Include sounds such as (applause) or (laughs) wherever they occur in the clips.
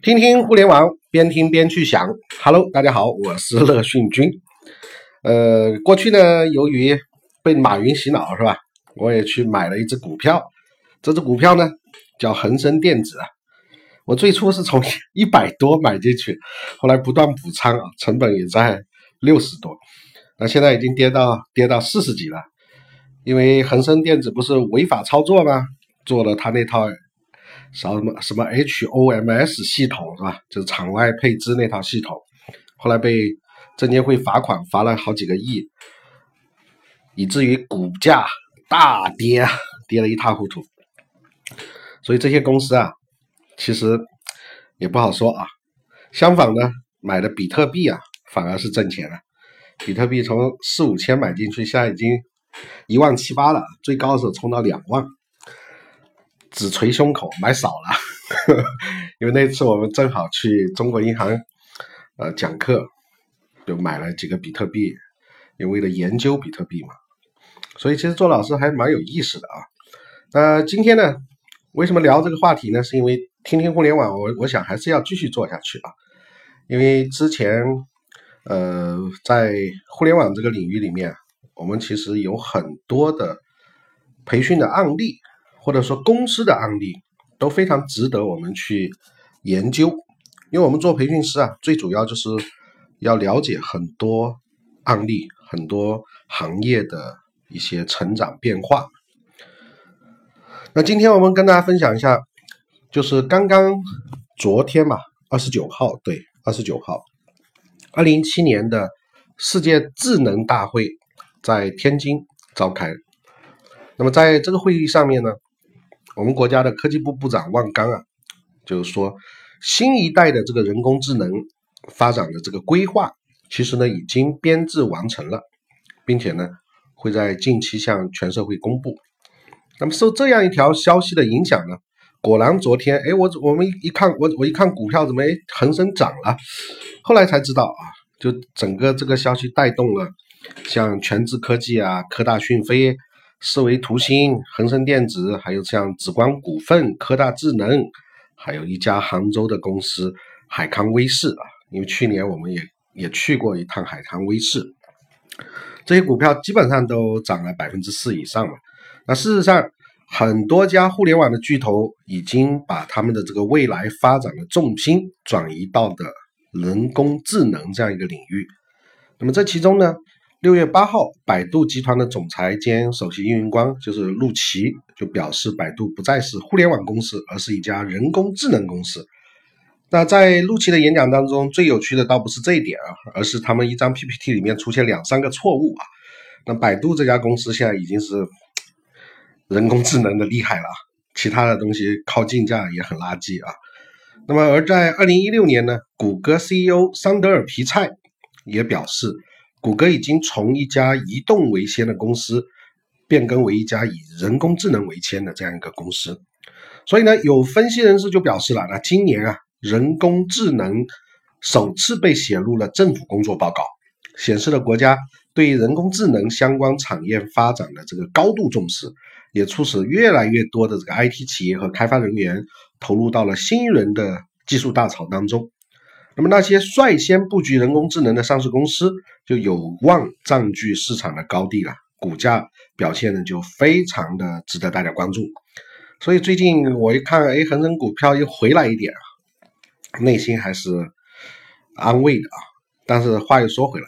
听听互联网，边听边去想。Hello，大家好，我是乐讯君。呃，过去呢，由于被马云洗脑是吧，我也去买了一只股票。这只股票呢叫恒生电子啊。我最初是从 (laughs) 一百多买进去，后来不断补仓啊，成本也在六十多。那现在已经跌到跌到四十几了，因为恒生电子不是违法操作吗？做了他那套。什么什么 HOMS 系统是吧？就是场外配资那套系统，后来被证监会罚款，罚了好几个亿，以至于股价大跌，跌得一塌糊涂。所以这些公司啊，其实也不好说啊。相反呢，买的比特币啊，反而是挣钱了。比特币从四五千买进去，现在已经一万七八了，最高的时候冲到两万。只捶胸口买少了，(laughs) 因为那次我们正好去中国银行呃讲课，就买了几个比特币，也为了研究比特币嘛。所以其实做老师还蛮有意思的啊。那今天呢，为什么聊这个话题呢？是因为听听互联网，我我想还是要继续做下去啊。因为之前呃在互联网这个领域里面，我们其实有很多的培训的案例。或者说公司的案例都非常值得我们去研究，因为我们做培训师啊，最主要就是要了解很多案例、很多行业的一些成长变化。那今天我们跟大家分享一下，就是刚刚昨天嘛，二十九号，对，二十九号，二零一七年的世界智能大会在天津召开。那么在这个会议上面呢？我们国家的科技部部长万钢啊，就是说，新一代的这个人工智能发展的这个规划，其实呢已经编制完成了，并且呢会在近期向全社会公布。那么受这样一条消息的影响呢，果然昨天，哎，我我们一看，我我一看股票怎么哎恒生涨了，后来才知道啊，就整个这个消息带动了像全智科技啊、科大讯飞。思维图新、恒生电子，还有像紫光股份、科大智能，还有一家杭州的公司海康威视啊。因为去年我们也也去过一趟海康威视，这些股票基本上都涨了百分之四以上了。那事实上，很多家互联网的巨头已经把他们的这个未来发展的重心转移到的人工智能这样一个领域。那么这其中呢？六月八号，百度集团的总裁兼首席运营官就是陆琪，就表示百度不再是互联网公司，而是一家人工智能公司。那在陆琪的演讲当中，最有趣的倒不是这一点啊，而是他们一张 PPT 里面出现两三个错误啊。那百度这家公司现在已经是人工智能的厉害了，其他的东西靠竞价也很垃圾啊。那么而在二零一六年呢，谷歌 CEO 桑德尔皮菜也表示。谷歌已经从一家移动为先的公司变更为一家以人工智能为先的这样一个公司，所以呢，有分析人士就表示了，那今年啊，人工智能首次被写入了政府工作报告，显示了国家对人工智能相关产业发展的这个高度重视，也促使越来越多的这个 IT 企业和开发人员投入到了新一轮的技术大潮当中。那么那些率先布局人工智能的上市公司就有望占据市场的高地了，股价表现呢就非常的值得大家关注。所以最近我一看，哎，恒生股票又回来一点啊，内心还是安慰的啊。但是话又说回来，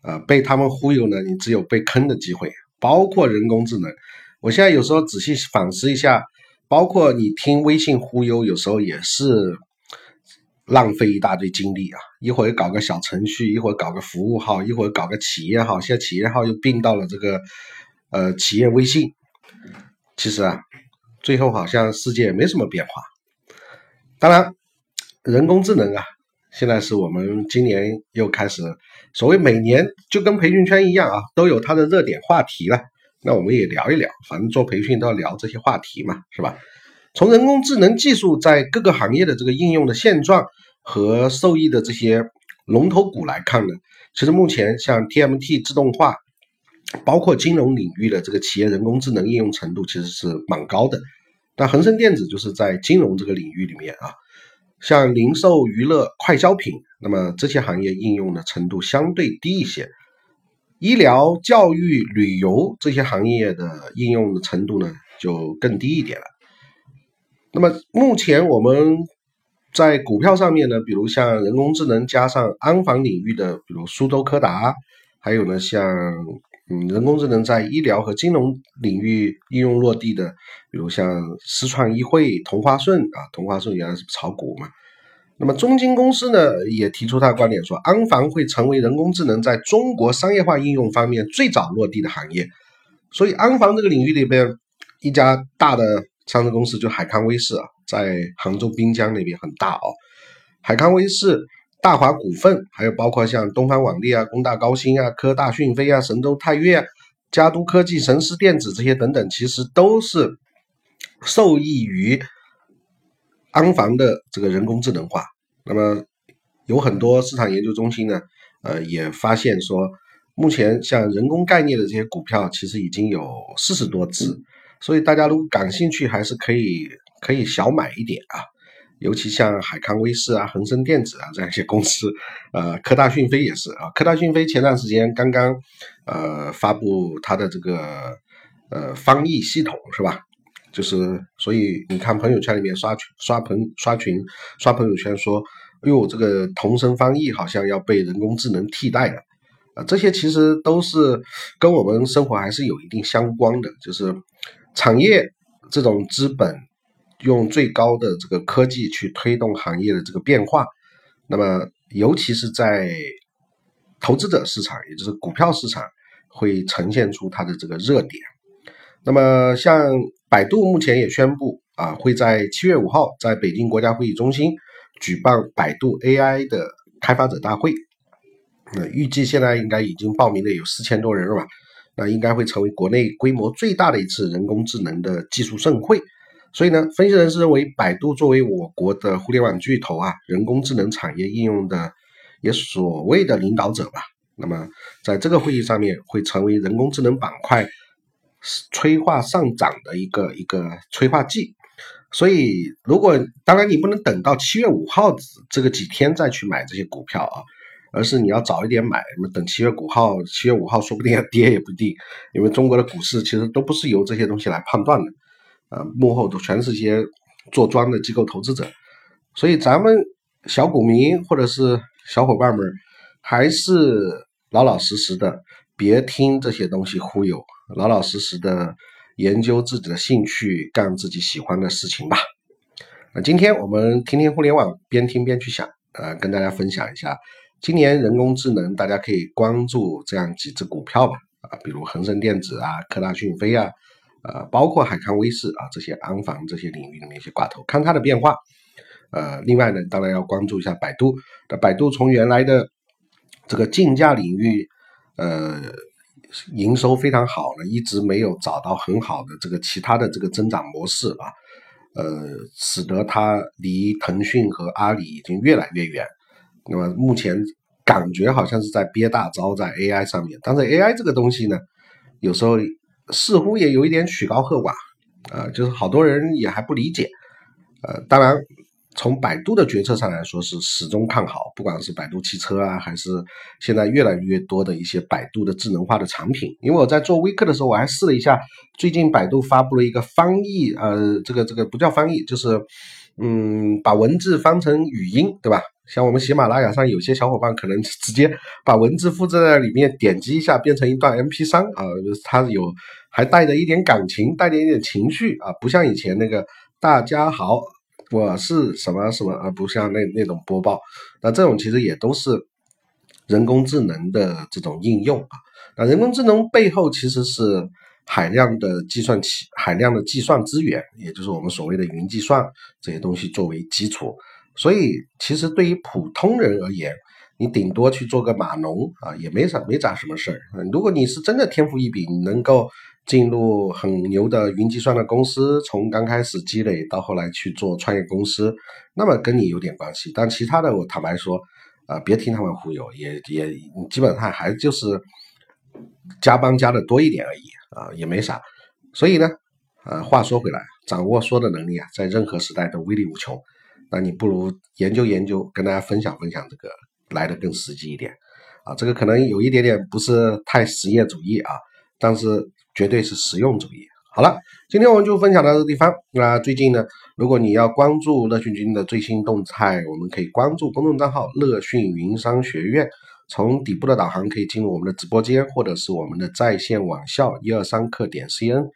呃，被他们忽悠呢，你只有被坑的机会。包括人工智能，我现在有时候仔细反思一下，包括你听微信忽悠，有时候也是。浪费一大堆精力啊！一会儿搞个小程序，一会儿搞个服务号，一会儿搞个企业号，现在企业号又并到了这个呃企业微信。其实啊，最后好像世界也没什么变化。当然，人工智能啊，现在是我们今年又开始所谓每年就跟培训圈一样啊，都有它的热点话题了。那我们也聊一聊，反正做培训都要聊这些话题嘛，是吧？从人工智能技术在各个行业的这个应用的现状和受益的这些龙头股来看呢，其实目前像 TMT 自动化，包括金融领域的这个企业人工智能应用程度其实是蛮高的。但恒生电子就是在金融这个领域里面啊，像零售、娱乐、快消品，那么这些行业应用的程度相对低一些。医疗、教育、旅游这些行业的应用的程度呢，就更低一点了。那么目前我们在股票上面呢，比如像人工智能加上安防领域的，比如苏州柯达，还有呢像嗯人工智能在医疗和金融领域应用落地的，比如像思创医汇、同花顺啊，同花顺原来是炒股嘛。那么中金公司呢也提出他的观点，说安防会成为人工智能在中国商业化应用方面最早落地的行业。所以安防这个领域里边，一家大的上市公司就海康威视啊，在杭州滨江那边很大哦。海康威视、大华股份，还有包括像东方网力啊、工大高新啊、科大讯飞啊、神州泰岳、啊嘉都科技、神思电子这些等等，其实都是受益于。安防的这个人工智能化，那么有很多市场研究中心呢，呃，也发现说，目前像人工概念的这些股票，其实已经有四十多只，所以大家如果感兴趣，还是可以可以小买一点啊。尤其像海康威视啊、恒生电子啊这样一些公司，呃，科大讯飞也是啊。科大讯飞前段时间刚刚呃发布它的这个呃翻译系统是吧？就是，所以你看朋友圈里面刷群刷朋刷群刷朋友圈说，哎呦，这个同声翻译好像要被人工智能替代了啊！这些其实都是跟我们生活还是有一定相关的，就是产业这种资本用最高的这个科技去推动行业的这个变化，那么尤其是在投资者市场，也就是股票市场，会呈现出它的这个热点。那么像。百度目前也宣布啊，会在七月五号在北京国家会议中心举办百度 AI 的开发者大会。那预计现在应该已经报名的有四千多人了吧？那应该会成为国内规模最大的一次人工智能的技术盛会。所以呢，分析人士认为，百度作为我国的互联网巨头啊，人工智能产业应用的也所谓的领导者吧。那么在这个会议上面，会成为人工智能板块。催化上涨的一个一个催化剂，所以如果当然你不能等到七月五号这个几天再去买这些股票啊，而是你要早一点买，那么等七月五号，七月五号说不定要跌也不定，因为中国的股市其实都不是由这些东西来判断的，啊，幕后都全是些做庄的机构投资者，所以咱们小股民或者是小伙伴们，还是老老实实的，别听这些东西忽悠。老老实实的研究自己的兴趣，干自己喜欢的事情吧。那今天我们听听互联网，边听边去想，呃，跟大家分享一下今年人工智能，大家可以关注这样几只股票吧。啊，比如恒生电子啊、科大讯飞啊，呃，包括海康威视啊这些安防这些领域的那些挂头，看它的变化。呃，另外呢，当然要关注一下百度。那百度从原来的这个竞价领域，呃。营收非常好了，一直没有找到很好的这个其他的这个增长模式啊，呃，使得它离腾讯和阿里已经越来越远。那么目前感觉好像是在憋大招在 AI 上面，但是 AI 这个东西呢，有时候似乎也有一点曲高和寡啊，就是好多人也还不理解。呃，当然。从百度的决策上来说，是始终看好，不管是百度汽车啊，还是现在越来越多的一些百度的智能化的产品。因为我在做微课的时候，我还试了一下，最近百度发布了一个翻译，呃，这个这个不叫翻译，就是嗯，把文字翻成语音，对吧？像我们喜马拉雅上有些小伙伴可能 (laughs) 直接把文字复制在里面，点击一下变成一段 MP3 啊，它有还带着一点感情，带点一点情绪啊，不像以前那个大家好。我是什么什么，而不像那那种播报，那这种其实也都是人工智能的这种应用啊。那人工智能背后其实是海量的计算器、海量的计算资源，也就是我们所谓的云计算这些东西作为基础。所以，其实对于普通人而言，你顶多去做个码农啊，也没啥没咋什么事儿。如果你是真的天赋异禀，能够。进入很牛的云计算的公司，从刚开始积累到后来去做创业公司，那么跟你有点关系。但其他的，我坦白说，啊，别听他们忽悠，也也基本上还就是加班加的多一点而已啊，也没啥。所以呢，呃，话说回来，掌握说的能力啊，在任何时代都威力无穷。那你不如研究研究，跟大家分享分享这个来的更实际一点啊。这个可能有一点点不是太实业主义啊，但是绝对是实用主义。好了，今天我们就分享到这个地方。那最近呢，如果你要关注乐讯君的最新动态，我们可以关注公众账号“乐讯云商学院”。从底部的导航可以进入我们的直播间，或者是我们的在线网校一二三课点 cn。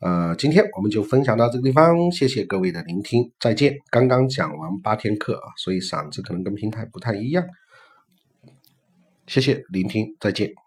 呃，今天我们就分享到这个地方，谢谢各位的聆听，再见。刚刚讲完八天课啊，所以嗓子可能跟平台不太一样。谢谢聆听，再见。